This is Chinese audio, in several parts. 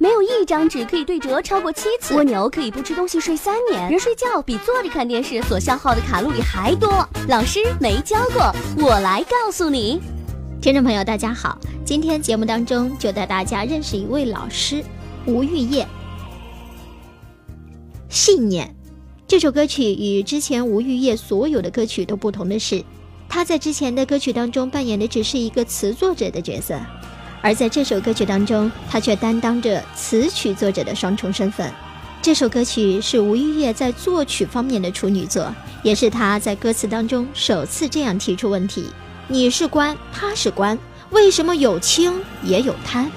没有一张纸可以对折超过七次。蜗牛可以不吃东西睡三年。人睡觉比坐着看电视所消耗的卡路里还多。老师没教过，我来告诉你。听众朋友，大家好，今天节目当中就带大家认识一位老师吴玉叶。信念，这首歌曲与之前吴玉叶所有的歌曲都不同的是，他在之前的歌曲当中扮演的只是一个词作者的角色，而在这首歌曲当中，他却担当着词曲作者的双重身份。这首歌曲是吴玉叶在作曲方面的处女作，也是他在歌词当中首次这样提出问题：“你是官，他是官，为什么有轻也有贪？”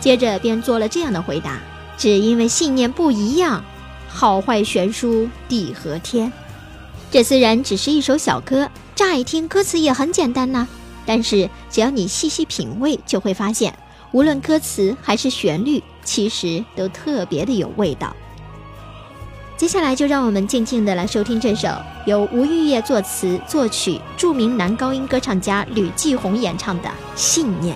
接着便做了这样的回答：“只因为信念不一样。”好坏悬殊地和天，这虽然只是一首小歌，乍一听歌词也很简单呐。但是只要你细细品味，就会发现，无论歌词还是旋律，其实都特别的有味道。接下来就让我们静静的来收听这首由吴玉叶作词作曲、著名男高音歌唱家吕继红演唱的《信念》。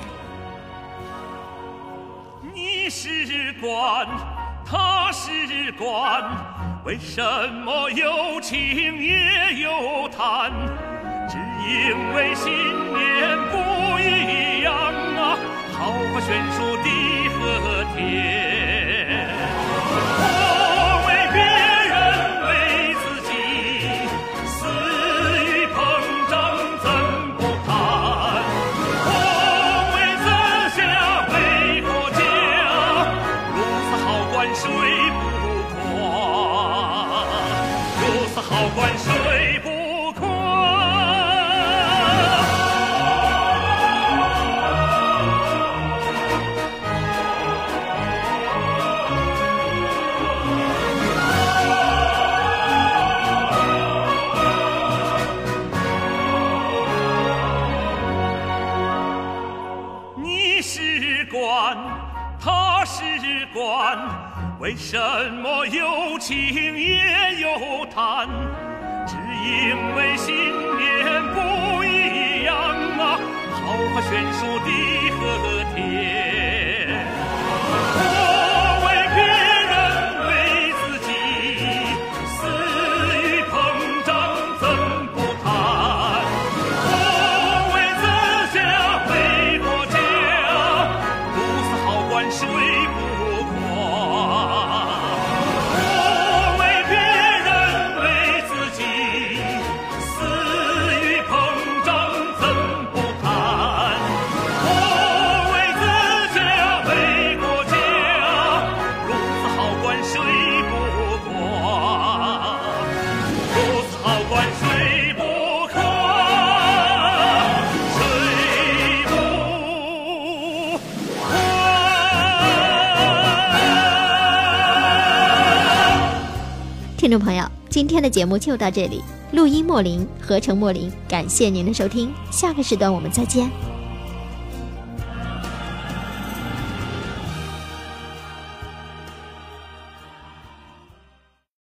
你是官。他是官，为什么有情也有贪？因为信念不一样啊，毫不悬殊地和天，不为别人为自己，肆意膨胀怎不看？不为咱家，为国家，如此好官谁不夸？如此好官谁？他是官，为什么有情也有贪？只因为信念不一样啊，好坏悬殊地听众朋友，今天的节目就到这里。录音莫林，合成莫林，感谢您的收听，下个时段我们再见。